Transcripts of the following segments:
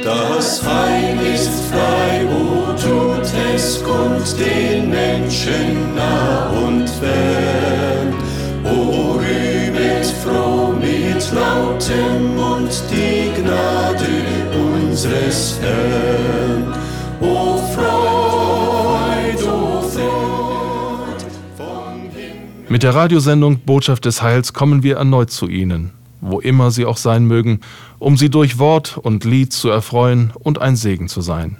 Das Heil ist frei, o tut es kund den Menschen nah und fern. O rühmet froh mit lautem Mund die Gnade unseres Herrn. O Freud, o Freud vom Himmel. Mit der Radiosendung Botschaft des Heils kommen wir erneut zu Ihnen wo immer sie auch sein mögen, um sie durch Wort und Lied zu erfreuen und ein Segen zu sein.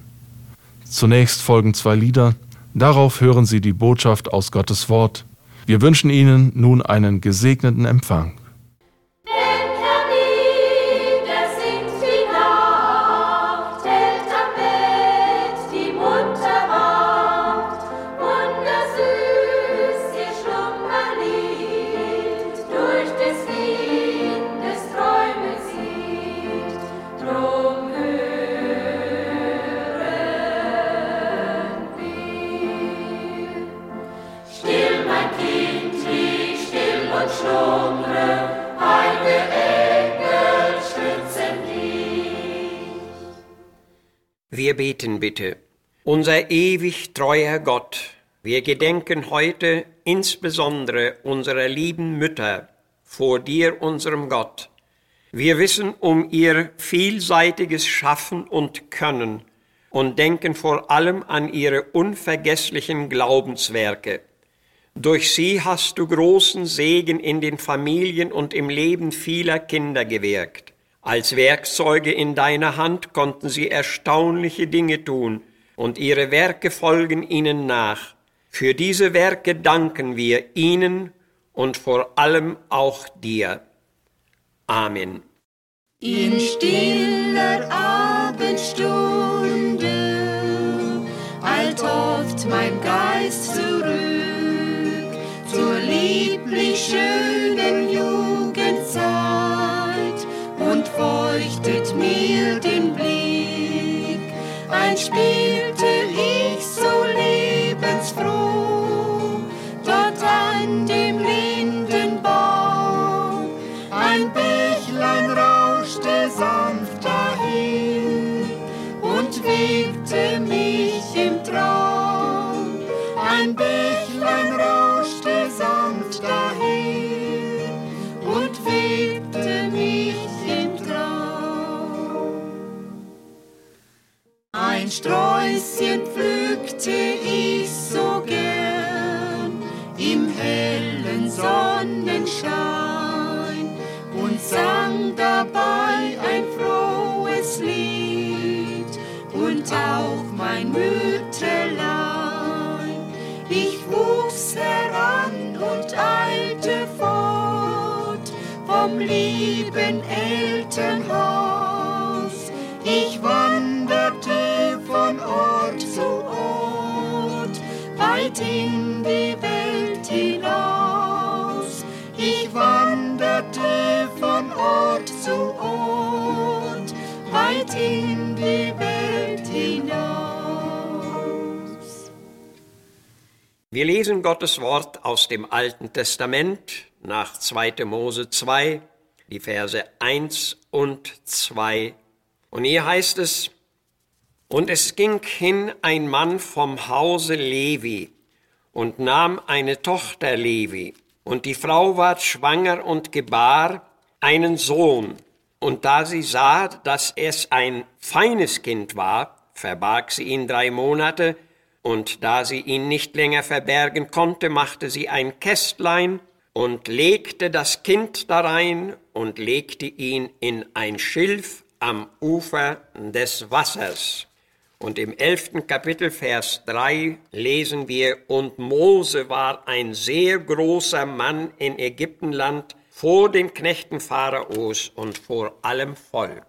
Zunächst folgen zwei Lieder, darauf hören Sie die Botschaft aus Gottes Wort. Wir wünschen Ihnen nun einen gesegneten Empfang. Wir beten bitte. Unser ewig treuer Gott, wir gedenken heute insbesondere unserer lieben Mütter vor dir, unserem Gott. Wir wissen um ihr vielseitiges Schaffen und Können und denken vor allem an ihre unvergesslichen Glaubenswerke. Durch sie hast du großen Segen in den Familien und im Leben vieler Kinder gewirkt. Als Werkzeuge in deiner Hand konnten sie erstaunliche Dinge tun, und ihre Werke folgen ihnen nach. Für diese Werke danken wir ihnen und vor allem auch dir. Amen. In stiller Abendstunde eilt oft mein Geist zurück zur lieblich schönen feuchtet mir den Blick. Ein spielte Sträußchen pflückte ich so gern im hellen Sonnenschein und sang dabei ein frohes Lied und auch mein Mütterlein. Ich wuchs heran und eilte fort vom lieben Elternhaus. Ich wanderte weit in die Welt hinaus. Ich wanderte von Ort zu Ort, weit in die Welt hinaus. Wir lesen Gottes Wort aus dem Alten Testament nach 2. Mose 2, die Verse 1 und 2. Und hier heißt es, und es ging hin ein Mann vom Hause Levi und nahm eine Tochter Levi. Und die Frau ward schwanger und gebar einen Sohn. Und da sie sah, dass es ein feines Kind war, verbarg sie ihn drei Monate, und da sie ihn nicht länger verbergen konnte, machte sie ein Kästlein und legte das Kind darein und legte ihn in ein Schilf am Ufer des Wassers. Und im elften Kapitel, Vers 3 lesen wir, und Mose war ein sehr großer Mann in Ägyptenland vor den Knechten Pharaos und vor allem Volk.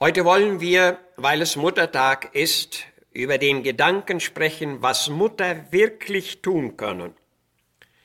Heute wollen wir, weil es Muttertag ist, über den Gedanken sprechen, was Mutter wirklich tun können.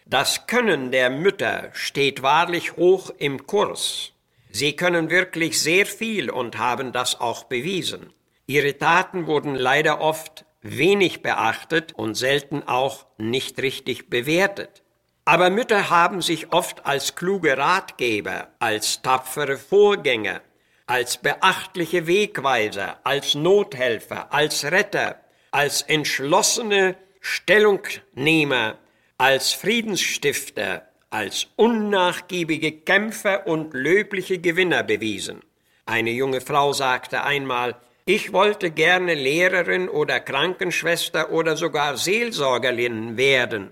Das Können der Mütter steht wahrlich hoch im Kurs. Sie können wirklich sehr viel und haben das auch bewiesen. Ihre Taten wurden leider oft wenig beachtet und selten auch nicht richtig bewertet. Aber Mütter haben sich oft als kluge Ratgeber, als tapfere Vorgänger, als beachtliche Wegweiser, als Nothelfer, als Retter, als entschlossene Stellungnehmer, als Friedensstifter, als unnachgiebige Kämpfer und löbliche Gewinner bewiesen. Eine junge Frau sagte einmal, ich wollte gerne Lehrerin oder Krankenschwester oder sogar Seelsorgerin werden.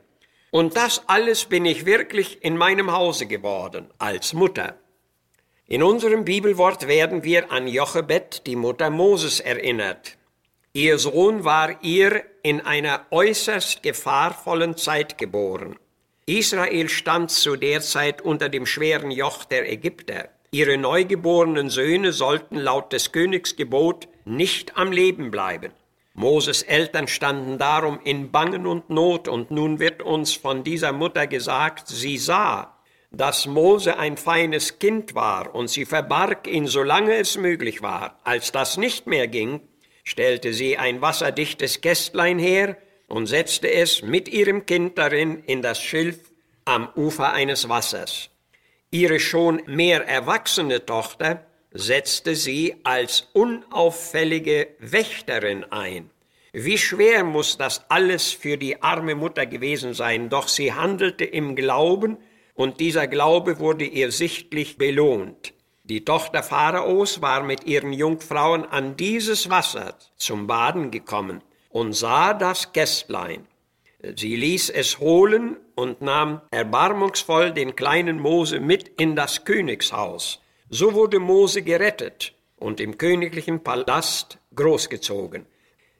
Und das alles bin ich wirklich in meinem Hause geworden, als Mutter. In unserem Bibelwort werden wir an Jochebed, die Mutter Moses, erinnert. Ihr Sohn war ihr in einer äußerst gefahrvollen Zeit geboren. Israel stand zu der Zeit unter dem schweren Joch der Ägypter. Ihre neugeborenen Söhne sollten laut des Königs Gebot nicht am Leben bleiben. Moses Eltern standen darum in Bangen und Not, und nun wird uns von dieser Mutter gesagt, sie sah, dass Mose ein feines Kind war, und sie verbarg ihn, solange es möglich war. Als das nicht mehr ging, stellte sie ein wasserdichtes Kästlein her, und setzte es mit ihrem Kind darin in das Schilf am Ufer eines Wassers. Ihre schon mehr erwachsene Tochter setzte sie als unauffällige Wächterin ein. Wie schwer muss das alles für die arme Mutter gewesen sein, doch sie handelte im Glauben, und dieser Glaube wurde ihr sichtlich belohnt. Die Tochter Pharaos war mit ihren Jungfrauen an dieses Wasser zum Baden gekommen und sah das Kästlein. Sie ließ es holen und nahm erbarmungsvoll den kleinen Mose mit in das Königshaus. So wurde Mose gerettet und im königlichen Palast großgezogen.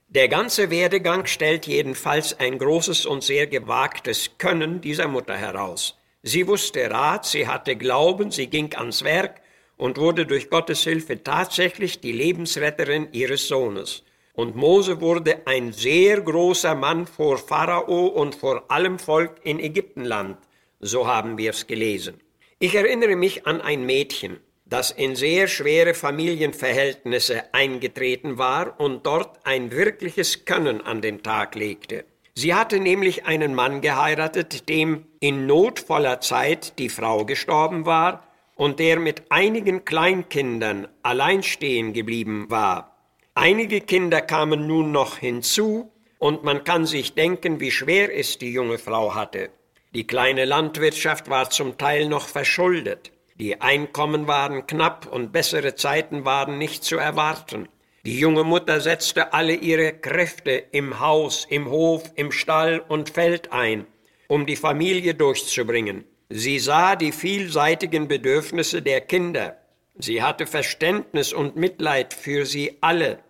Der ganze Werdegang stellt jedenfalls ein großes und sehr gewagtes Können dieser Mutter heraus. Sie wusste Rat, sie hatte Glauben, sie ging ans Werk und wurde durch Gottes Hilfe tatsächlich die Lebensretterin ihres Sohnes. Und Mose wurde ein sehr großer Mann vor Pharao und vor allem Volk in Ägyptenland. So haben wir es gelesen. Ich erinnere mich an ein Mädchen, das in sehr schwere Familienverhältnisse eingetreten war und dort ein wirkliches Können an den Tag legte. Sie hatte nämlich einen Mann geheiratet, dem in notvoller Zeit die Frau gestorben war und der mit einigen Kleinkindern allein stehen geblieben war. Einige Kinder kamen nun noch hinzu, und man kann sich denken, wie schwer es die junge Frau hatte. Die kleine Landwirtschaft war zum Teil noch verschuldet. Die Einkommen waren knapp und bessere Zeiten waren nicht zu erwarten. Die junge Mutter setzte alle ihre Kräfte im Haus, im Hof, im Stall und Feld ein, um die Familie durchzubringen. Sie sah die vielseitigen Bedürfnisse der Kinder. Sie hatte Verständnis und Mitleid für sie alle.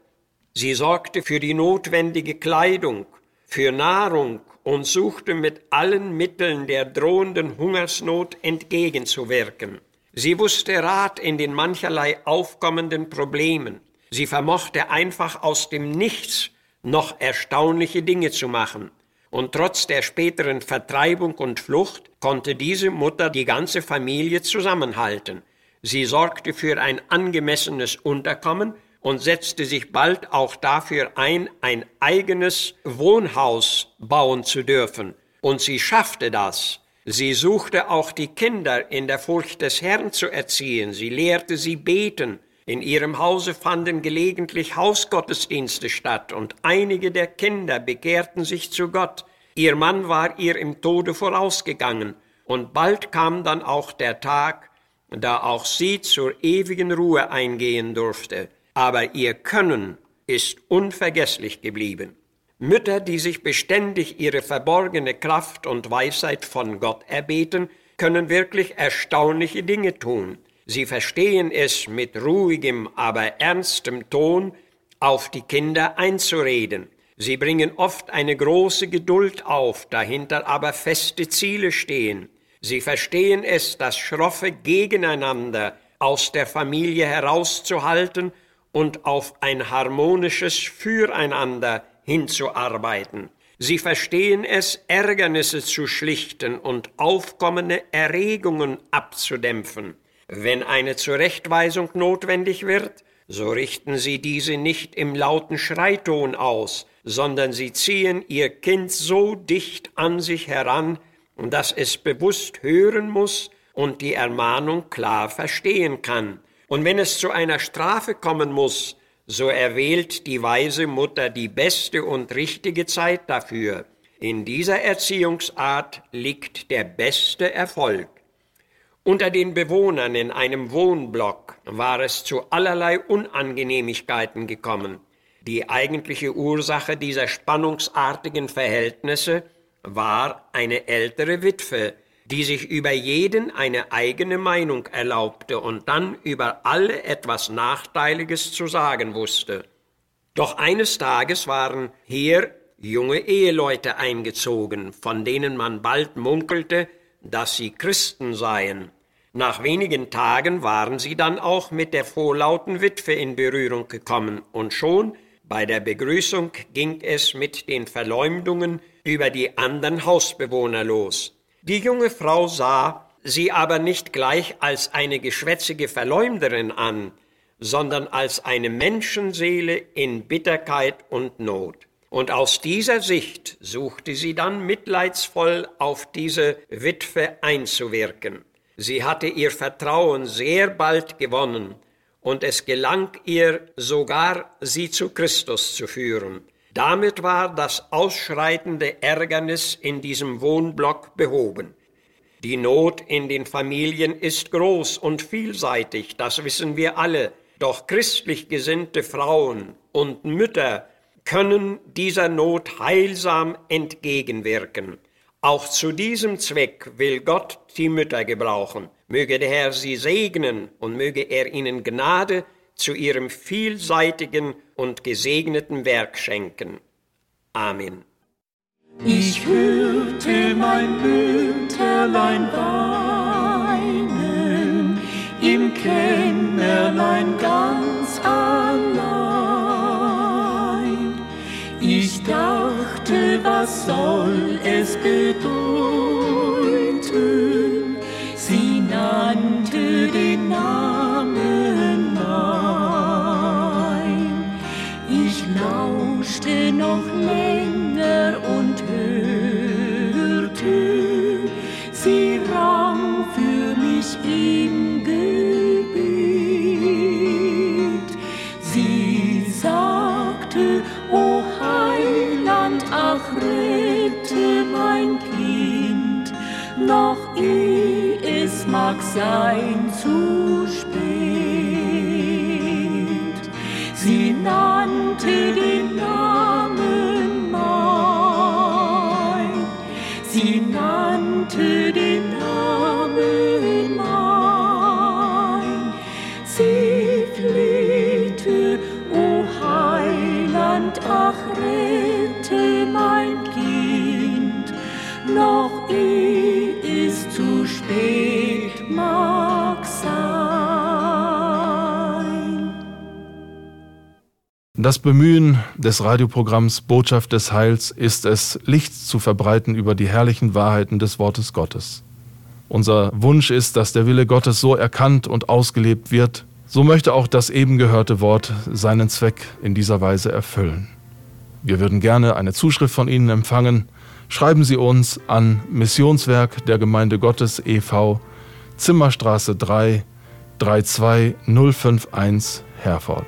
Sie sorgte für die notwendige Kleidung, für Nahrung und suchte mit allen Mitteln der drohenden Hungersnot entgegenzuwirken. Sie wusste Rat in den mancherlei aufkommenden Problemen. Sie vermochte einfach aus dem Nichts noch erstaunliche Dinge zu machen. Und trotz der späteren Vertreibung und Flucht konnte diese Mutter die ganze Familie zusammenhalten. Sie sorgte für ein angemessenes Unterkommen und setzte sich bald auch dafür ein, ein eigenes Wohnhaus bauen zu dürfen. Und sie schaffte das. Sie suchte auch die Kinder in der Furcht des Herrn zu erziehen. Sie lehrte sie beten. In ihrem Hause fanden gelegentlich Hausgottesdienste statt und einige der Kinder bekehrten sich zu Gott. Ihr Mann war ihr im Tode vorausgegangen und bald kam dann auch der Tag, da auch sie zur ewigen Ruhe eingehen durfte aber ihr Können ist unvergesslich geblieben. Mütter, die sich beständig ihre verborgene Kraft und Weisheit von Gott erbeten, können wirklich erstaunliche Dinge tun. Sie verstehen es mit ruhigem, aber ernstem Ton auf die Kinder einzureden. Sie bringen oft eine große Geduld auf, dahinter aber feste Ziele stehen. Sie verstehen es, das schroffe Gegeneinander aus der Familie herauszuhalten und auf ein harmonisches Füreinander hinzuarbeiten. Sie verstehen es, Ärgernisse zu schlichten und aufkommende Erregungen abzudämpfen. Wenn eine Zurechtweisung notwendig wird, so richten sie diese nicht im lauten Schreiton aus, sondern sie ziehen ihr Kind so dicht an sich heran, dass es bewusst hören muss und die Ermahnung klar verstehen kann Und wenn es zu einer Strafe kommen muss, so erwählt die weise Mutter die beste und richtige Zeit dafür. In dieser Erziehungsart liegt der beste Erfolg. Unter den Bewohnern in einem Wohnblock war es zu allerlei Unangenehmigkeiten gekommen. Die eigentliche Ursache dieser spannungsartigen Verhältnisse war eine ältere Witwe, die sich über jeden eine eigene Meinung erlaubte und dann über alle etwas Nachteiliges zu sagen wusste. Doch eines Tages waren hier junge Eheleute eingezogen, von denen man bald munkelte, dass sie Christen seien. Nach wenigen Tagen waren sie dann auch mit der vorlauten Witwe in Berührung gekommen, und schon bei der Begrüßung ging es mit den Verleumdungen über die anderen Hausbewohner los. Die junge Frau sah sie aber nicht gleich als eine geschwätzige Verleumderin an, sondern als eine Menschenseele in Bitterkeit und Not. Und aus dieser Sicht suchte sie dann mitleidsvoll auf diese Witwe einzuwirken. Sie hatte ihr Vertrauen sehr bald gewonnen, und es gelang ihr sogar, sie zu Christus zu führen. Damit war das ausschreitende Ärgernis in diesem Wohnblock behoben. Die Not in den Familien ist groß und vielseitig, das wissen wir alle, doch christlich gesinnte Frauen und Mütter können dieser Not heilsam entgegenwirken. Auch zu diesem Zweck will Gott die Mütter gebrauchen. Möge der Herr sie segnen und möge er ihnen Gnade zu ihrem vielseitigen und gesegneten Werk schenken. Amen. Ich hörte mein Mütterlein weinen, im Kämmerlein ganz allein. Ich dachte, was soll es bedeuten? Sie nannte den Namen sein zu spät. Sie nannte den Namen mein, sie nannte den Namen mein, sie flehte, o Heiland, ach rette mein Kind, noch eh es zu spät Das Bemühen des Radioprogramms Botschaft des Heils ist es, Licht zu verbreiten über die herrlichen Wahrheiten des Wortes Gottes. Unser Wunsch ist, dass der Wille Gottes so erkannt und ausgelebt wird, so möchte auch das eben gehörte Wort seinen Zweck in dieser Weise erfüllen. Wir würden gerne eine Zuschrift von Ihnen empfangen. Schreiben Sie uns an Missionswerk der Gemeinde Gottes e.V. Zimmerstraße 3 32051 Herford.